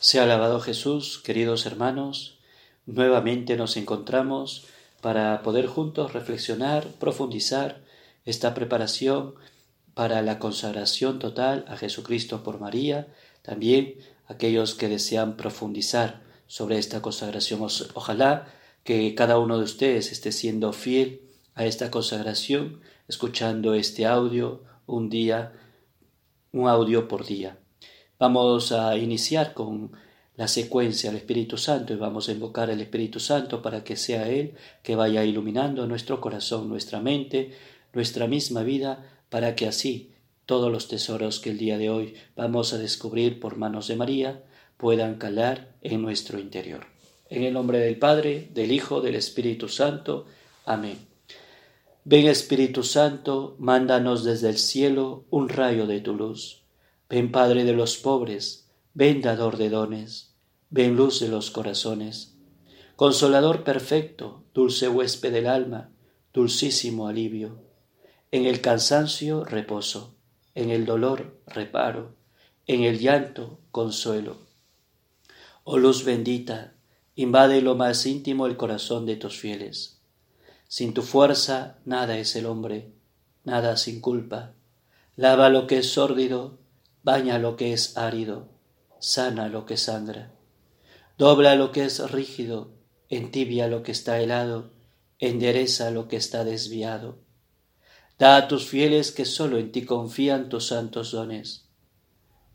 Sea alabado Jesús, queridos hermanos. Nuevamente nos encontramos para poder juntos reflexionar, profundizar esta preparación para la consagración total a Jesucristo por María, también aquellos que desean profundizar sobre esta consagración. Ojalá que cada uno de ustedes esté siendo fiel a esta consagración, escuchando este audio un día, un audio por día. Vamos a iniciar con la secuencia del Espíritu Santo y vamos a invocar al Espíritu Santo para que sea Él que vaya iluminando nuestro corazón, nuestra mente, nuestra misma vida, para que así todos los tesoros que el día de hoy vamos a descubrir por manos de María puedan calar en nuestro interior. En el nombre del Padre, del Hijo, del Espíritu Santo. Amén. Ven Espíritu Santo, mándanos desde el cielo un rayo de tu luz Ven Padre de los pobres, ven dador de dones, ven luz de los corazones, consolador perfecto, dulce huésped del alma, dulcísimo alivio. En el cansancio reposo, en el dolor reparo, en el llanto consuelo. Oh luz bendita, invade lo más íntimo el corazón de tus fieles. Sin tu fuerza nada es el hombre, nada sin culpa. Lava lo que es sórdido, baña lo que es árido, sana lo que sangra, dobla lo que es rígido, entibia lo que está helado, endereza lo que está desviado. Da a tus fieles que sólo en ti confían tus santos dones.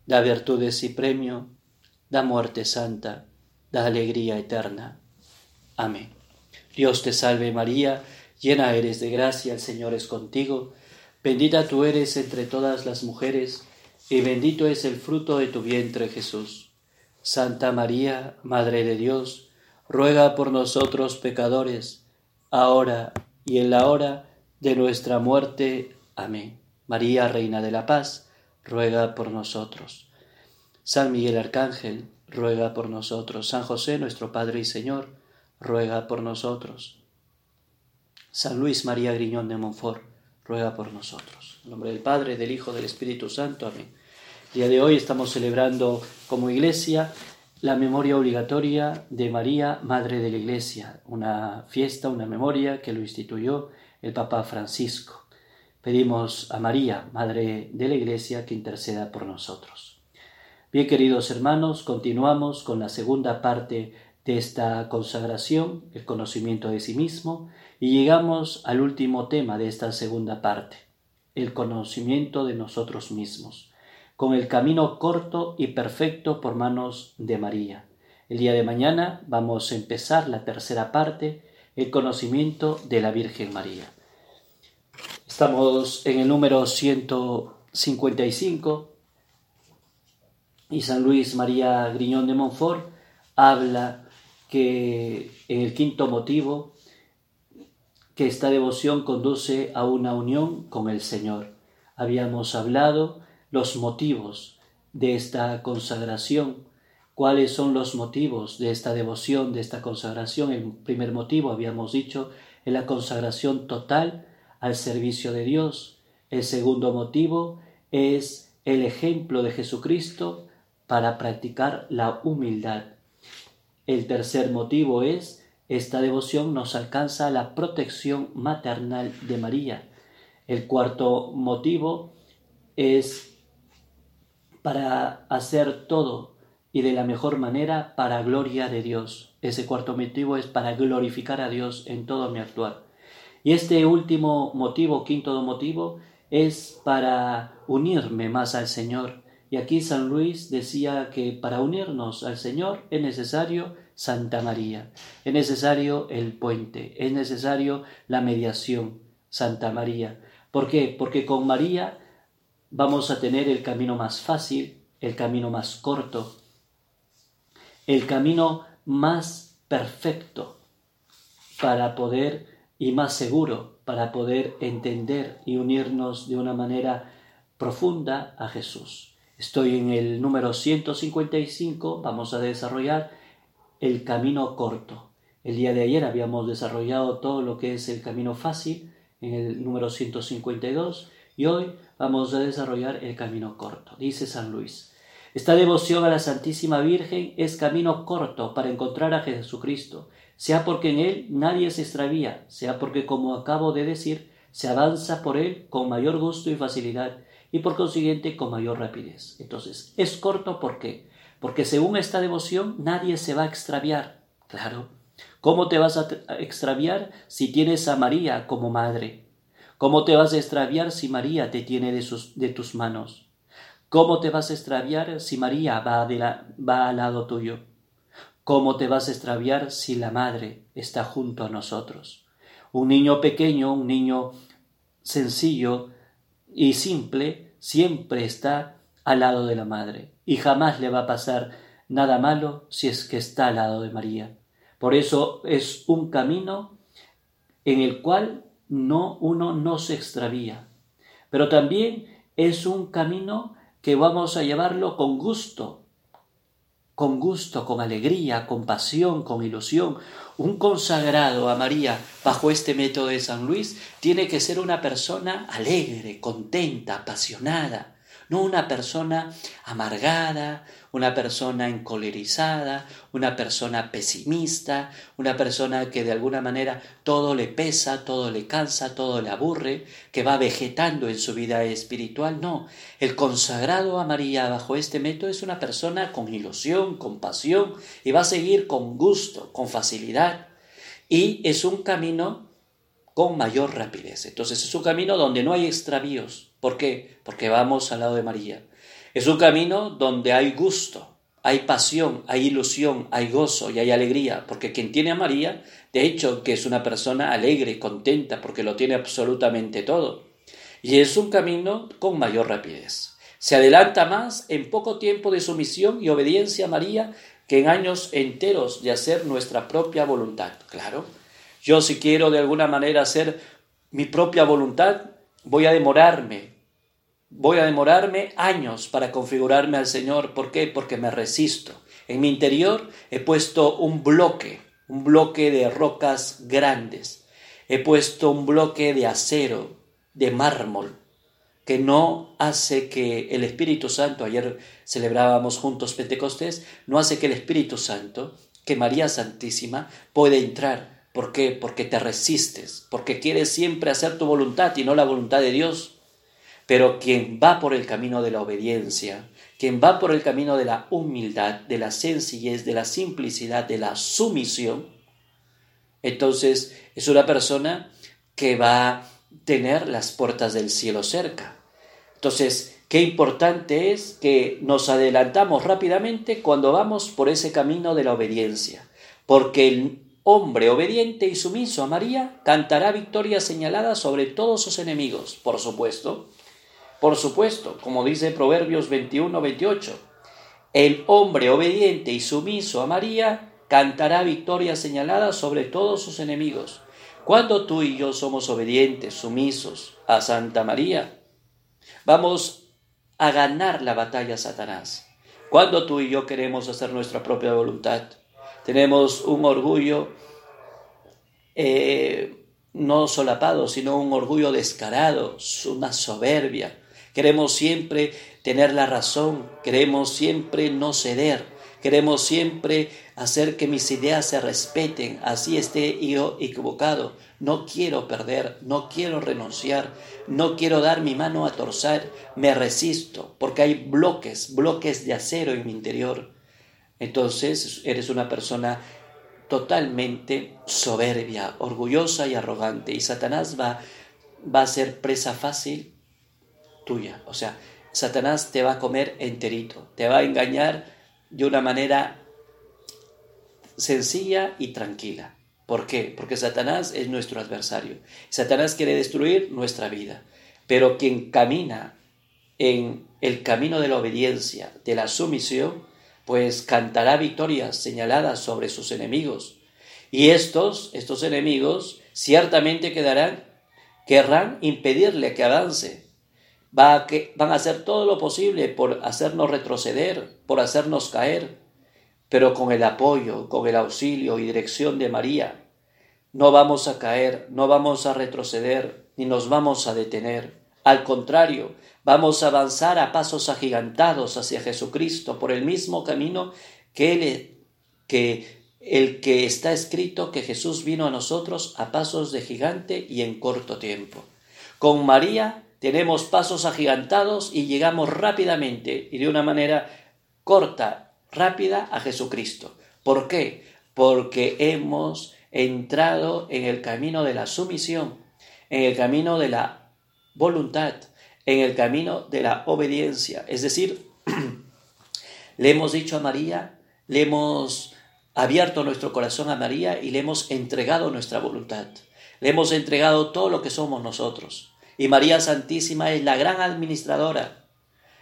Da virtudes y premio, da muerte santa, da alegría eterna. Amén. Dios te salve María, llena eres de gracia, el Señor es contigo, bendita tú eres entre todas las mujeres, y bendito es el fruto de tu vientre Jesús. Santa María, Madre de Dios, ruega por nosotros pecadores, ahora y en la hora de nuestra muerte. Amén. María, Reina de la Paz, ruega por nosotros. San Miguel Arcángel, ruega por nosotros. San José, nuestro Padre y Señor, ruega por nosotros. San Luis María Griñón de Montfort, ruega por nosotros. En nombre del Padre, del Hijo, del Espíritu Santo. Amén. El día de hoy estamos celebrando como iglesia la memoria obligatoria de María, Madre de la Iglesia, una fiesta, una memoria que lo instituyó el Papa Francisco. Pedimos a María, Madre de la Iglesia, que interceda por nosotros. Bien, queridos hermanos, continuamos con la segunda parte de esta consagración, el conocimiento de sí mismo, y llegamos al último tema de esta segunda parte, el conocimiento de nosotros mismos, con el camino corto y perfecto por manos de María. El día de mañana vamos a empezar la tercera parte, el conocimiento de la Virgen María. Estamos en el número 155 y San Luis María Griñón de Montfort habla que en el quinto motivo que esta devoción conduce a una unión con el Señor. Habíamos hablado los motivos de esta consagración, cuáles son los motivos de esta devoción, de esta consagración. El primer motivo, habíamos dicho, es la consagración total al servicio de Dios. El segundo motivo es el ejemplo de Jesucristo para practicar la humildad. El tercer motivo es esta devoción nos alcanza la protección maternal de María. El cuarto motivo es para hacer todo y de la mejor manera para gloria de Dios. Ese cuarto motivo es para glorificar a Dios en todo mi actuar. Y este último motivo, quinto motivo, es para unirme más al Señor. Y aquí San Luis decía que para unirnos al Señor es necesario Santa María. Es necesario el puente, es necesario la mediación, Santa María. ¿Por qué? Porque con María vamos a tener el camino más fácil, el camino más corto, el camino más perfecto para poder y más seguro para poder entender y unirnos de una manera profunda a Jesús. Estoy en el número 155, vamos a desarrollar el camino corto. El día de ayer habíamos desarrollado todo lo que es el camino fácil en el número 152 y hoy vamos a desarrollar el camino corto. Dice San Luis, Esta devoción a la Santísima Virgen es camino corto para encontrar a Jesucristo, sea porque en Él nadie se extravía, sea porque, como acabo de decir, se avanza por Él con mayor gusto y facilidad, y por consiguiente con mayor rapidez. Entonces, es corto ¿por qué? Porque según esta devoción nadie se va a extraviar. Claro. ¿Cómo te vas a extraviar si tienes a María como madre? ¿Cómo te vas a extraviar si María te tiene de, sus, de tus manos? ¿Cómo te vas a extraviar si María va, de la, va al lado tuyo? ¿Cómo te vas a extraviar si la madre está junto a nosotros? Un niño pequeño, un niño sencillo y simple, siempre está al lado de la madre y jamás le va a pasar nada malo si es que está al lado de María. Por eso es un camino en el cual no uno no se extravía, pero también es un camino que vamos a llevarlo con gusto, con gusto, con alegría, con pasión, con ilusión. Un consagrado a María bajo este método de San Luis tiene que ser una persona alegre, contenta, apasionada, no una persona amargada, una persona encolerizada, una persona pesimista, una persona que de alguna manera todo le pesa, todo le cansa, todo le aburre, que va vegetando en su vida espiritual. No, el consagrado a María bajo este método es una persona con ilusión, con pasión y va a seguir con gusto, con facilidad. Y es un camino con mayor rapidez. Entonces es un camino donde no hay extravíos. ¿Por qué? Porque vamos al lado de María. Es un camino donde hay gusto, hay pasión, hay ilusión, hay gozo y hay alegría, porque quien tiene a María, de hecho, que es una persona alegre, contenta, porque lo tiene absolutamente todo. Y es un camino con mayor rapidez. Se adelanta más en poco tiempo de sumisión y obediencia a María que en años enteros de hacer nuestra propia voluntad. Claro, yo si quiero de alguna manera hacer mi propia voluntad, voy a demorarme, voy a demorarme años para configurarme al Señor. ¿Por qué? Porque me resisto. En mi interior he puesto un bloque, un bloque de rocas grandes. He puesto un bloque de acero, de mármol, que no hace que el Espíritu Santo, ayer celebrábamos juntos Pentecostés, no hace que el Espíritu Santo, que María Santísima, pueda entrar ¿Por qué? Porque te resistes, porque quieres siempre hacer tu voluntad y no la voluntad de Dios. Pero quien va por el camino de la obediencia, quien va por el camino de la humildad, de la sencillez, de la simplicidad, de la sumisión, entonces es una persona que va a tener las puertas del cielo cerca. Entonces, qué importante es que nos adelantamos rápidamente cuando vamos por ese camino de la obediencia, porque el hombre obediente y sumiso a María, cantará victoria señalada sobre todos sus enemigos, por supuesto. Por supuesto, como dice Proverbios 21, 28. El hombre obediente y sumiso a María cantará victoria señalada sobre todos sus enemigos. Cuando tú y yo somos obedientes, sumisos a Santa María, vamos a ganar la batalla Satanás. Cuando tú y yo queremos hacer nuestra propia voluntad, tenemos un orgullo eh, no solapado, sino un orgullo descarado, una soberbia. Queremos siempre tener la razón, queremos siempre no ceder, queremos siempre hacer que mis ideas se respeten, así esté yo equivocado. No quiero perder, no quiero renunciar, no quiero dar mi mano a torcer, me resisto, porque hay bloques, bloques de acero en mi interior. Entonces eres una persona totalmente soberbia, orgullosa y arrogante. Y Satanás va, va a ser presa fácil tuya. O sea, Satanás te va a comer enterito, te va a engañar de una manera sencilla y tranquila. ¿Por qué? Porque Satanás es nuestro adversario. Satanás quiere destruir nuestra vida. Pero quien camina en el camino de la obediencia, de la sumisión, pues cantará victorias señaladas sobre sus enemigos. Y estos, estos enemigos, ciertamente quedarán, querrán impedirle que avance. Va que, van a hacer todo lo posible por hacernos retroceder, por hacernos caer, pero con el apoyo, con el auxilio y dirección de María, no vamos a caer, no vamos a retroceder, ni nos vamos a detener. Al contrario, Vamos a avanzar a pasos agigantados hacia Jesucristo por el mismo camino que, el que está escrito que Jesús vino a nosotros a pasos de gigante y en corto tiempo. Con María tenemos pasos agigantados y llegamos rápidamente y de una manera corta, rápida a Jesucristo. ¿Por qué? Porque hemos entrado en el camino de la sumisión, en el camino de la voluntad, en el camino de la obediencia. Es decir, le hemos dicho a María, le hemos abierto nuestro corazón a María y le hemos entregado nuestra voluntad. Le hemos entregado todo lo que somos nosotros. Y María Santísima es la gran administradora,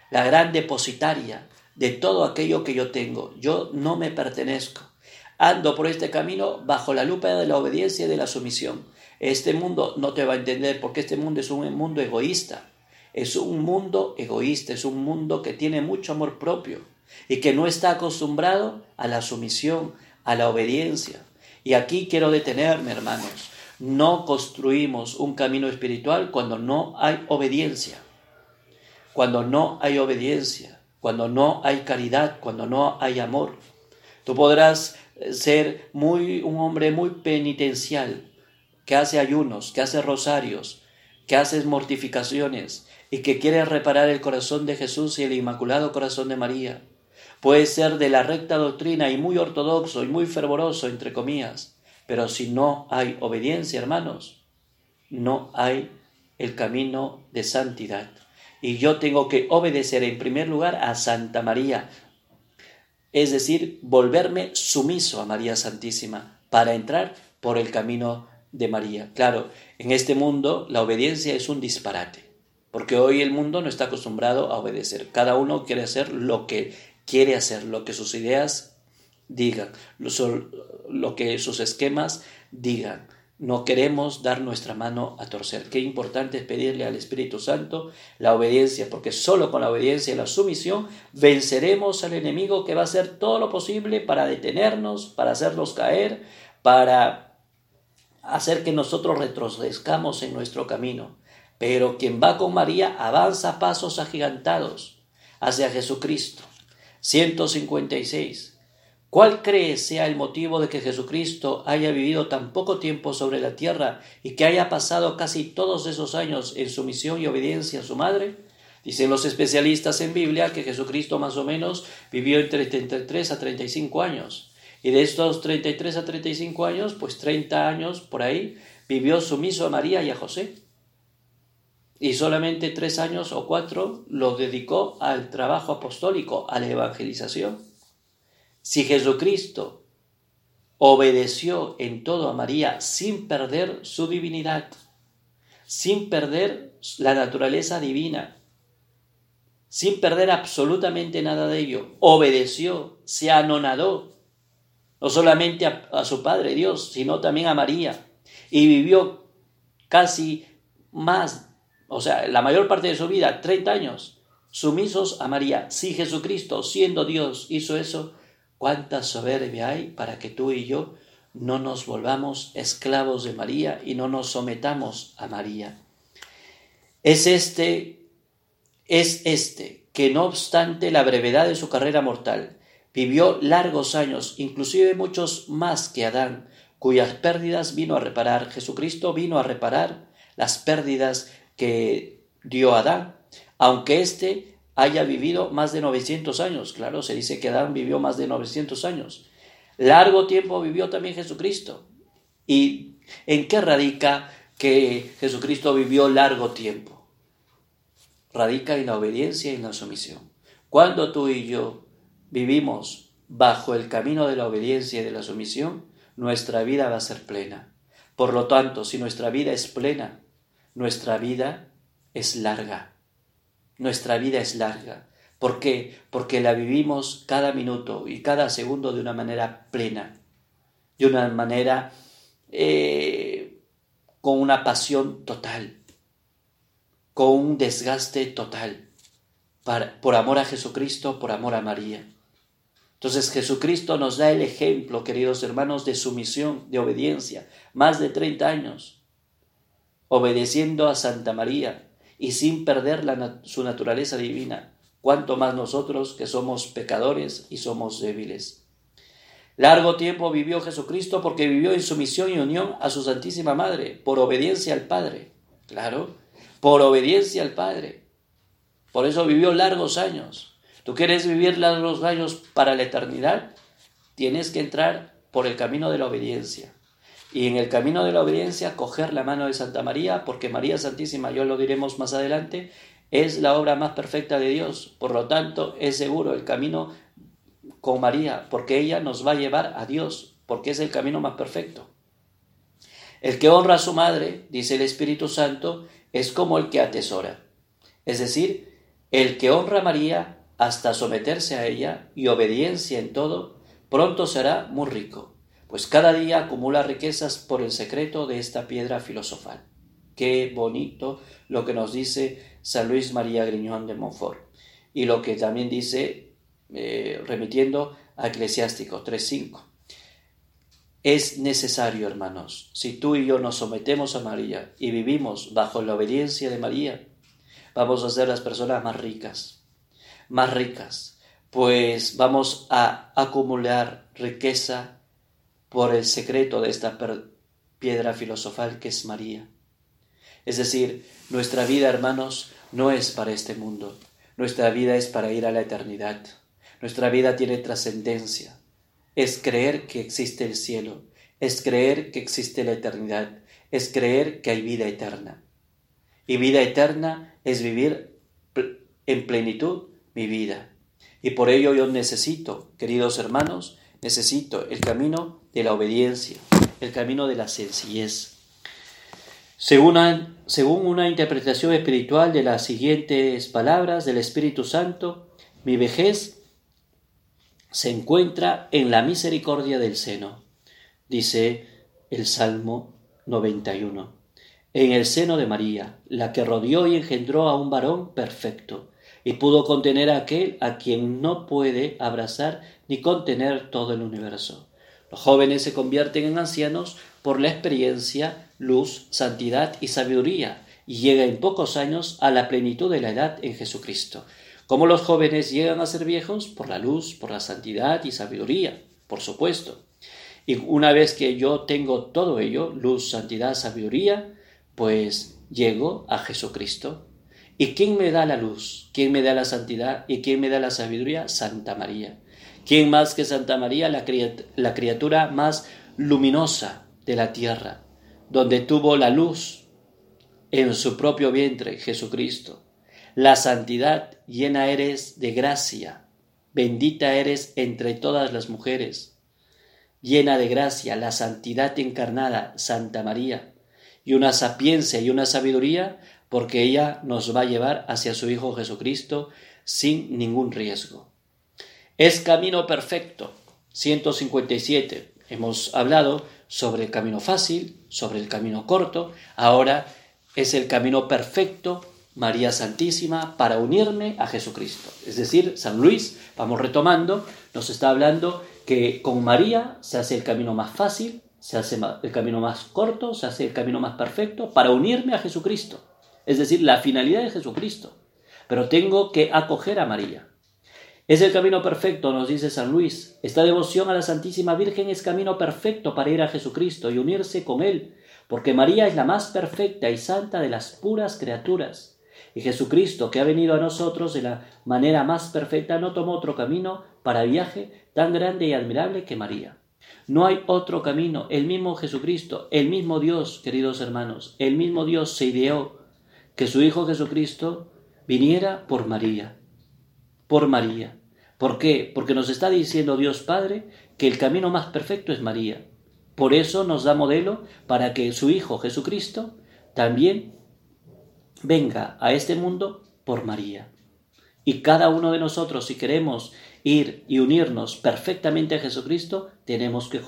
la gran depositaria de todo aquello que yo tengo. Yo no me pertenezco. Ando por este camino bajo la lupa de la obediencia y de la sumisión. Este mundo no te va a entender porque este mundo es un mundo egoísta. Es un mundo egoísta, es un mundo que tiene mucho amor propio y que no está acostumbrado a la sumisión, a la obediencia. Y aquí quiero detenerme, hermanos. No construimos un camino espiritual cuando no hay obediencia. Cuando no hay obediencia, cuando no hay caridad, cuando no hay amor. Tú podrás ser muy, un hombre muy penitencial, que hace ayunos, que hace rosarios, que hace mortificaciones y que quiere reparar el corazón de Jesús y el Inmaculado Corazón de María. Puede ser de la recta doctrina y muy ortodoxo y muy fervoroso, entre comillas, pero si no hay obediencia, hermanos, no hay el camino de santidad. Y yo tengo que obedecer en primer lugar a Santa María, es decir, volverme sumiso a María Santísima para entrar por el camino de María. Claro, en este mundo la obediencia es un disparate, porque hoy el mundo no está acostumbrado a obedecer. Cada uno quiere hacer lo que quiere hacer, lo que sus ideas digan, lo que sus esquemas digan. No queremos dar nuestra mano a torcer. Qué importante es pedirle al Espíritu Santo la obediencia, porque solo con la obediencia y la sumisión venceremos al enemigo que va a hacer todo lo posible para detenernos, para hacernos caer, para hacer que nosotros retrocedamos en nuestro camino. Pero quien va con María avanza pasos agigantados hacia Jesucristo. 156. ¿Cuál cree sea el motivo de que Jesucristo haya vivido tan poco tiempo sobre la tierra y que haya pasado casi todos esos años en sumisión y obediencia a su madre? Dicen los especialistas en Biblia que Jesucristo más o menos vivió entre 33 a 35 años. Y de estos 33 a 35 años, pues 30 años por ahí, vivió sumiso a María y a José. Y solamente tres años o cuatro lo dedicó al trabajo apostólico, a la evangelización. Si Jesucristo obedeció en todo a María sin perder su divinidad, sin perder la naturaleza divina, sin perder absolutamente nada de ello, obedeció, se anonadó, no solamente a, a, su Padre Dios, sino también a María, y vivió casi más, o sea, la mayor parte de su vida, 30 años, sumisos a María. Si Jesucristo, siendo Dios, hizo eso, cuánta soberbia hay para que tú y yo no nos volvamos esclavos de María y no nos sometamos a María. Es este, es este, que no obstante la brevedad de su carrera mortal, vivió largos años, inclusive muchos más que Adán, cuyas pérdidas vino a reparar. Jesucristo vino a reparar las pérdidas que dio Adán, aunque éste haya vivido más de 900 años. Claro, se dice que Adán vivió más de 900 años. Largo tiempo vivió también Jesucristo. ¿Y en qué radica que Jesucristo vivió largo tiempo? Radica en la obediencia y en la sumisión. Cuando tú y yo vivimos bajo el camino de la obediencia y de la sumisión, nuestra vida va a ser plena. Por lo tanto, si nuestra vida es plena, nuestra vida es larga nuestra vida es larga. ¿Por qué? Porque la vivimos cada minuto y cada segundo de una manera plena, de una manera eh, con una pasión total, con un desgaste total, por amor a Jesucristo, por amor a María. Entonces Jesucristo nos da el ejemplo, queridos hermanos, de sumisión, de obediencia, más de 30 años, obedeciendo a Santa María, y sin perder su naturaleza divina, cuanto más nosotros que somos pecadores y somos débiles. Largo tiempo vivió Jesucristo porque vivió en sumisión y unión a su Santísima Madre, por obediencia al Padre. Claro, por obediencia al Padre. Por eso vivió largos años. ¿Tú quieres vivir largos años para la eternidad? Tienes que entrar por el camino de la obediencia. Y en el camino de la obediencia coger la mano de Santa María, porque María Santísima, yo lo diremos más adelante, es la obra más perfecta de Dios. Por lo tanto, es seguro el camino con María, porque ella nos va a llevar a Dios, porque es el camino más perfecto. El que honra a su madre, dice el Espíritu Santo, es como el que atesora. Es decir, el que honra a María hasta someterse a ella y obediencia en todo, pronto será muy rico, pues cada día acumula riquezas por el secreto de esta piedra filosofal. Qué bonito lo que nos dice San Luis María Griñón de Montfort y lo que también dice eh, remitiendo a Eclesiástico 3.5. Es necesario, hermanos, si tú y yo nos sometemos a María y vivimos bajo la obediencia de María, vamos a ser las personas más ricas, más ricas, pues vamos a acumular riqueza por el secreto de esta piedra filosofal que es María. Es decir, nuestra vida, hermanos, no es para este mundo, nuestra vida es para ir a la eternidad. Nuestra vida tiene trascendencia, es creer que existe el cielo, es creer que existe la eternidad, es creer que hay vida eterna. Y vida eterna es vivir en plenitud mi vida. Y por ello yo necesito, queridos hermanos, necesito el camino de la obediencia, el camino de la sencillez. Según una, interpretación espiritual de las siguientes palabras del Espíritu Santo, mi vejez se encuentra en la misericordia del seno, dice el Salmo 91. En el seno de María, la que rodeó y engendró a un varón perfecto, y pudo contener a aquel a quien no puede abrazar ni contener todo el universo. Los jóvenes se convierten en ancianos por la experiencia, luz, santidad y sabiduría, y llega en pocos años a la plenitud de la edad en Jesucristo. ¿Cómo los jóvenes llegan a ser viejos? Por la luz, por la santidad y sabiduría, por supuesto. Y una vez que yo tengo todo ello, luz, santidad, sabiduría, pues llego a Jesucristo. ¿Y quién me da la luz? ¿Quién me da la santidad? ¿Y quién me da la sabiduría? Santa María. ¿Quién más que Santa María, la, la criatura más luminosa de la tierra, donde tuvo la luz en su propio vientre, Jesucristo? La santidad llena eres de gracia, bendita eres entre todas las mujeres, llena de gracia, la santidad encarnada, Santa María, y una sapiencia y una sabiduría, porque ella nos va a llevar hacia su Hijo Jesucristo sin ningún riesgo. Es camino perfecto. 157. Hemos hablado sobre el camino fácil, sobre el camino corto, ahora es el camino perfecto María Santísima para unirme a Jesucristo. Es decir, San Luis, vamos retomando, nos está hablando que con María se hace el camino más fácil, se hace el camino más corto, se hace el camino más perfecto para unirme a Jesucristo. Es decir, la finalidad de Jesucristo. Pero tengo que acoger a María. Es el camino perfecto, nos dice San Luis. Esta devoción a la Santísima Virgen es camino perfecto para ir a Jesucristo y unirse con Él, porque María es la más perfecta y santa de las puras criaturas. Y Jesucristo, que ha venido a nosotros de la manera más perfecta, no tomó otro camino para viaje tan grande y admirable que María. No hay otro camino. El mismo Jesucristo, el mismo Dios, queridos hermanos, el mismo Dios se ideó que su Hijo Jesucristo viniera por María. Por María. ¿Por qué? Porque nos está diciendo Dios Padre que el camino más perfecto es María. Por eso nos da modelo para que su Hijo Jesucristo también venga a este mundo por María. Y cada uno de nosotros, si queremos ir y unirnos perfectamente a Jesucristo, tenemos que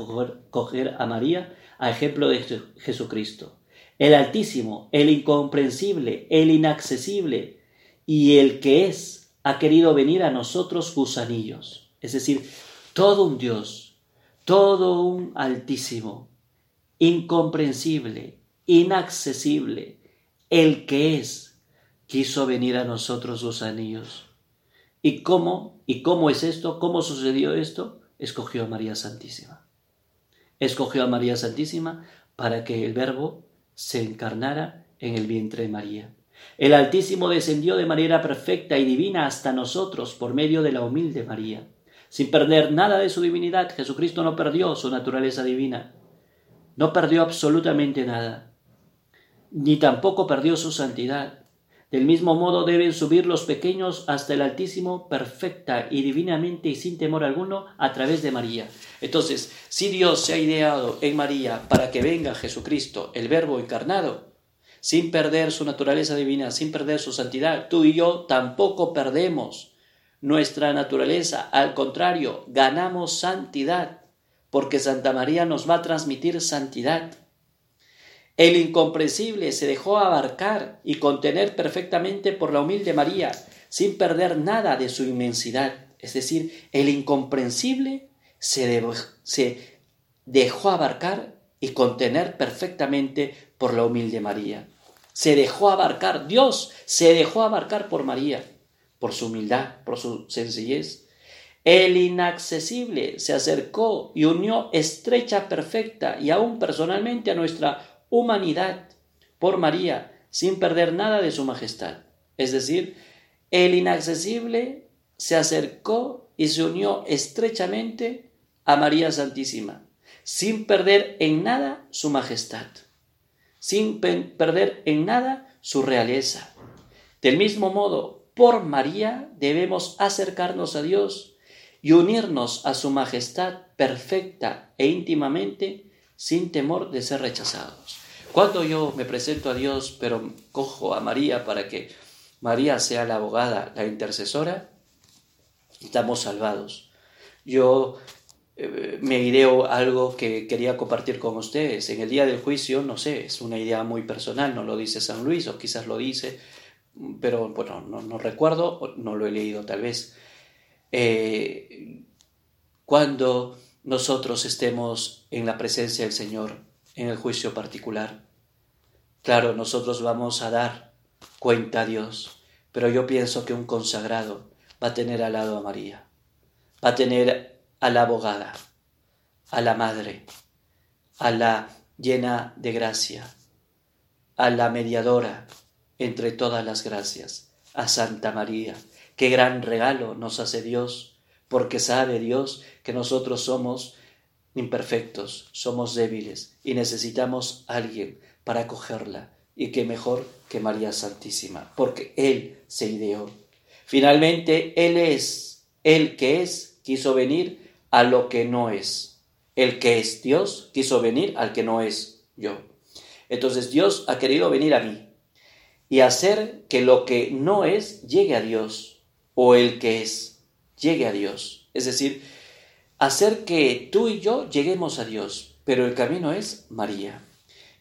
coger, a María a ejemplo de Jesucristo. El Altísimo, el incomprensible, el inaccesible y el que es, ha querido venir a nosotros gusanillos. Es decir, todo un Dios, todo un Altísimo, incomprensible, inaccesible, el que es, quiso venir a nosotros los anillos. ¿Y cómo? ¿Y cómo es esto? ¿Cómo sucedió esto? Escogió a María Santísima. Escogió a María Santísima para que el Verbo se encarnara en el vientre de María. El Altísimo descendió de manera perfecta y divina hasta nosotros por medio de la humilde María. Sin perder nada de su divinidad, Jesucristo no perdió su naturaleza divina. No perdió absolutamente nada. Ni tampoco perdió su santidad. Del mismo modo deben subir los pequeños hasta el Altísimo perfecta y divinamente y sin temor alguno a través de María. Entonces, si Dios se ha ideado en María para que venga Jesucristo, el Verbo encarnado, sin perder su naturaleza divina, sin perder su santidad, tú y yo tampoco perdemos nuestra naturaleza, al contrario, ganamos santidad, porque Santa María nos va a transmitir santidad. El incomprensible se dejó abarcar y contener perfectamente por la humilde María, sin perder nada de su inmensidad. Es decir, el incomprensible se, se dejó abarcar y contener perfectamente por la humilde María. Se dejó abarcar, Dios se dejó abarcar por María, por su humildad, por su sencillez. El inaccesible se acercó y unió estrecha, perfecta y aún personalmente a nuestra humanidad por María, sin perder nada de su majestad. Es decir, el inaccesible se acercó y se unió estrechamente a María Santísima, sin perder en nada su majestad, sin perder en nada su realeza. Del mismo modo, por María debemos acercarnos a Dios y unirnos a su majestad perfecta e íntimamente sin temor de ser rechazados. Cuando yo me presento a Dios, pero cojo a María para que María sea la abogada, la intercesora, estamos salvados. Yo eh, me ideo algo que quería compartir con ustedes. En el día del juicio, no sé, es una idea muy personal, no lo dice San Luis o quizás lo dice, pero bueno, no, recuerdo, no lo he leído tal vez. Eh, cuando nosotros estemos en la presencia del Señor, en el juicio particular. Claro, nosotros vamos a dar cuenta a Dios, pero yo pienso que un consagrado va a tener al lado a María, va a tener a la abogada, a la madre, a la llena de gracia, a la mediadora entre todas las gracias, a Santa María. Qué gran regalo nos hace Dios, porque sabe Dios que nosotros somos imperfectos, somos débiles y necesitamos a alguien para acogerla. Y qué mejor que María Santísima, porque Él se ideó. Finalmente, Él es, el que es, quiso venir a lo que no es. El que es Dios quiso venir al que no es yo. Entonces Dios ha querido venir a mí y hacer que lo que no es llegue a Dios o el que es llegue a Dios. Es decir, hacer que tú y yo lleguemos a Dios, pero el camino es María.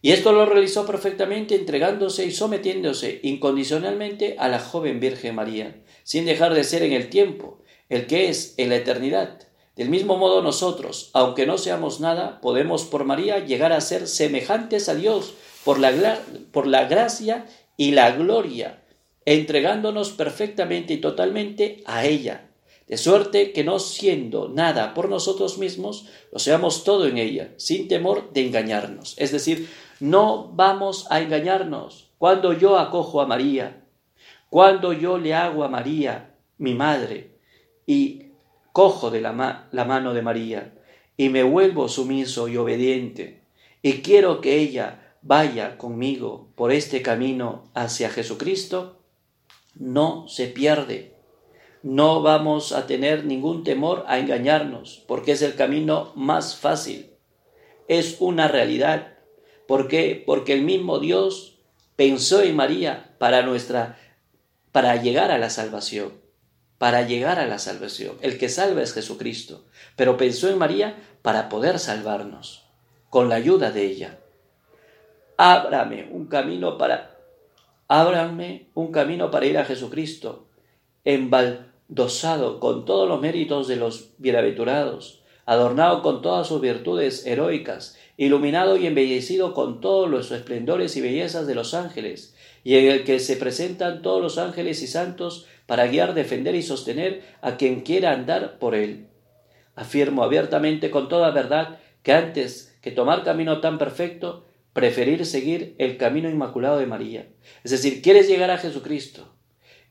Y esto lo realizó perfectamente entregándose y sometiéndose incondicionalmente a la joven Virgen María, sin dejar de ser en el tiempo, el que es en la eternidad. Del mismo modo nosotros, aunque no seamos nada, podemos por María llegar a ser semejantes a Dios por la, por la gracia y la gloria, entregándonos perfectamente y totalmente a ella de suerte que no siendo nada por nosotros mismos, lo seamos todo en ella, sin temor de engañarnos. Es decir, no vamos a engañarnos. Cuando yo acojo a María, cuando yo le hago a María, mi madre, y cojo de la, la mano de María, y me vuelvo sumiso y obediente, y quiero que ella vaya conmigo por este camino hacia Jesucristo, no se pierde no vamos a tener ningún temor a engañarnos, porque es el camino más fácil. Es una realidad. ¿Por qué? Porque el mismo Dios pensó en María para nuestra para llegar a la salvación, para llegar a la salvación. El que salva es Jesucristo, pero pensó en María para poder salvarnos con la ayuda de ella. Ábrame un camino para ábrame un camino para ir a Jesucristo. En dosado con todos los méritos de los bienaventurados, adornado con todas sus virtudes heroicas, iluminado y embellecido con todos los esplendores y bellezas de los ángeles, y en el que se presentan todos los ángeles y santos para guiar, defender y sostener a quien quiera andar por él. Afirmo abiertamente con toda verdad que antes que tomar camino tan perfecto, preferir seguir el camino inmaculado de María. Es decir, quieres llegar a Jesucristo,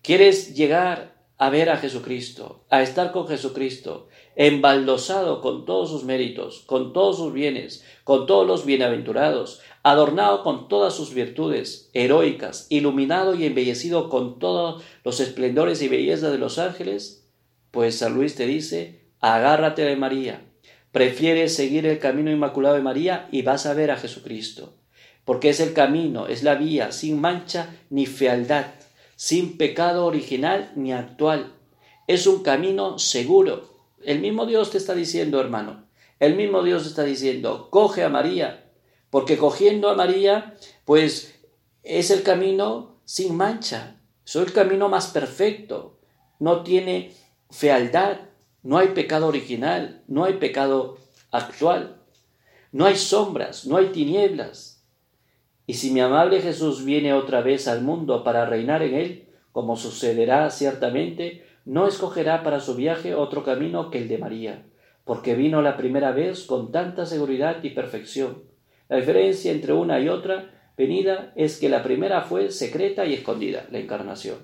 quieres llegar a ver a Jesucristo, a estar con Jesucristo, embaldosado con todos sus méritos, con todos sus bienes, con todos los bienaventurados, adornado con todas sus virtudes heroicas, iluminado y embellecido con todos los esplendores y bellezas de los ángeles, pues San Luis te dice, agárrate de María, prefieres seguir el camino inmaculado de María y vas a ver a Jesucristo, porque es el camino, es la vía, sin mancha ni fealdad, sin pecado original ni actual. Es un camino seguro. El mismo Dios te está diciendo, hermano, el mismo Dios te está diciendo, coge a María, porque cogiendo a María, pues es el camino sin mancha, es el camino más perfecto, no tiene fealdad, no hay pecado original, no hay pecado actual, no hay sombras, no hay tinieblas. Y si mi amable Jesús viene otra vez al mundo para reinar en él, como sucederá ciertamente, no escogerá para su viaje otro camino que el de María, porque vino la primera vez con tanta seguridad y perfección. La diferencia entre una y otra venida es que la primera fue secreta y escondida, la encarnación,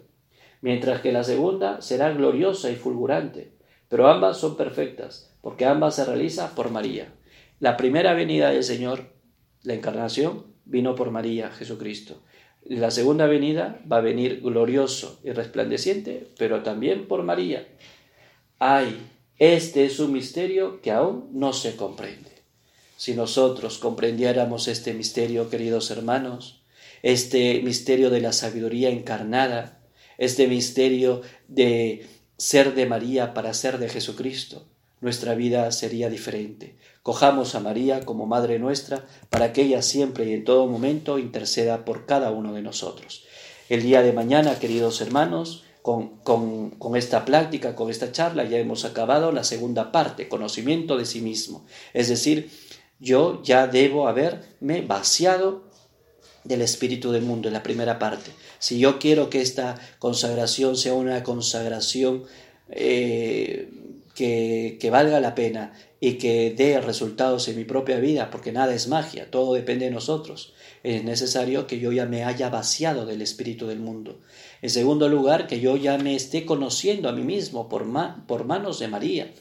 mientras que la segunda será gloriosa y fulgurante, pero ambas son perfectas, porque ambas se realizan por María. La primera venida del Señor, la encarnación, vino por María, Jesucristo. La segunda venida va a venir glorioso y resplandeciente, pero también por María. Ay, este es un misterio que aún no se comprende. Si nosotros comprendiéramos este misterio, queridos hermanos, este misterio de la sabiduría encarnada, este misterio de ser de María para ser de Jesucristo, nuestra vida sería diferente. Cojamos a María como Madre nuestra para que ella siempre y en todo momento interceda por cada uno de nosotros. El día de mañana, queridos hermanos, con, esta práctica, con esta charla, ya hemos acabado la segunda parte, conocimiento de sí mismo. Es decir, yo ya debo haberme vaciado del espíritu del mundo en la primera parte. Si yo quiero que esta consagración sea una consagración eh, que, valga la pena y que dé resultados en mi propia vida, porque nada es magia, todo depende de nosotros, es necesario que yo ya me haya vaciado del espíritu del mundo. En segundo lugar, que yo ya me esté conociendo a mí mismo por, por manos de María.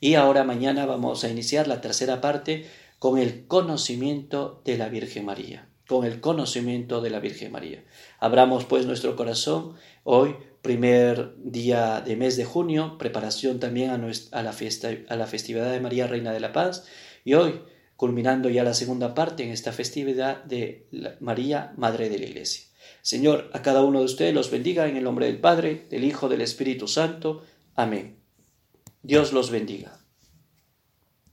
Y ahora mañana vamos a iniciar la tercera parte con el conocimiento de la Virgen María, con el conocimiento de la Virgen María. Abramos pues nuestro corazón hoy, primer día de mes de junio, preparación también a, la, fiesta, a la festividad de María, Reina de la Paz, y hoy, culminando ya la segunda parte en esta festividad de María, Madre de la Iglesia. Señor, a cada uno de ustedes los bendiga en el nombre del Padre, del Hijo, del Espíritu Santo. Amén. Dios los bendiga.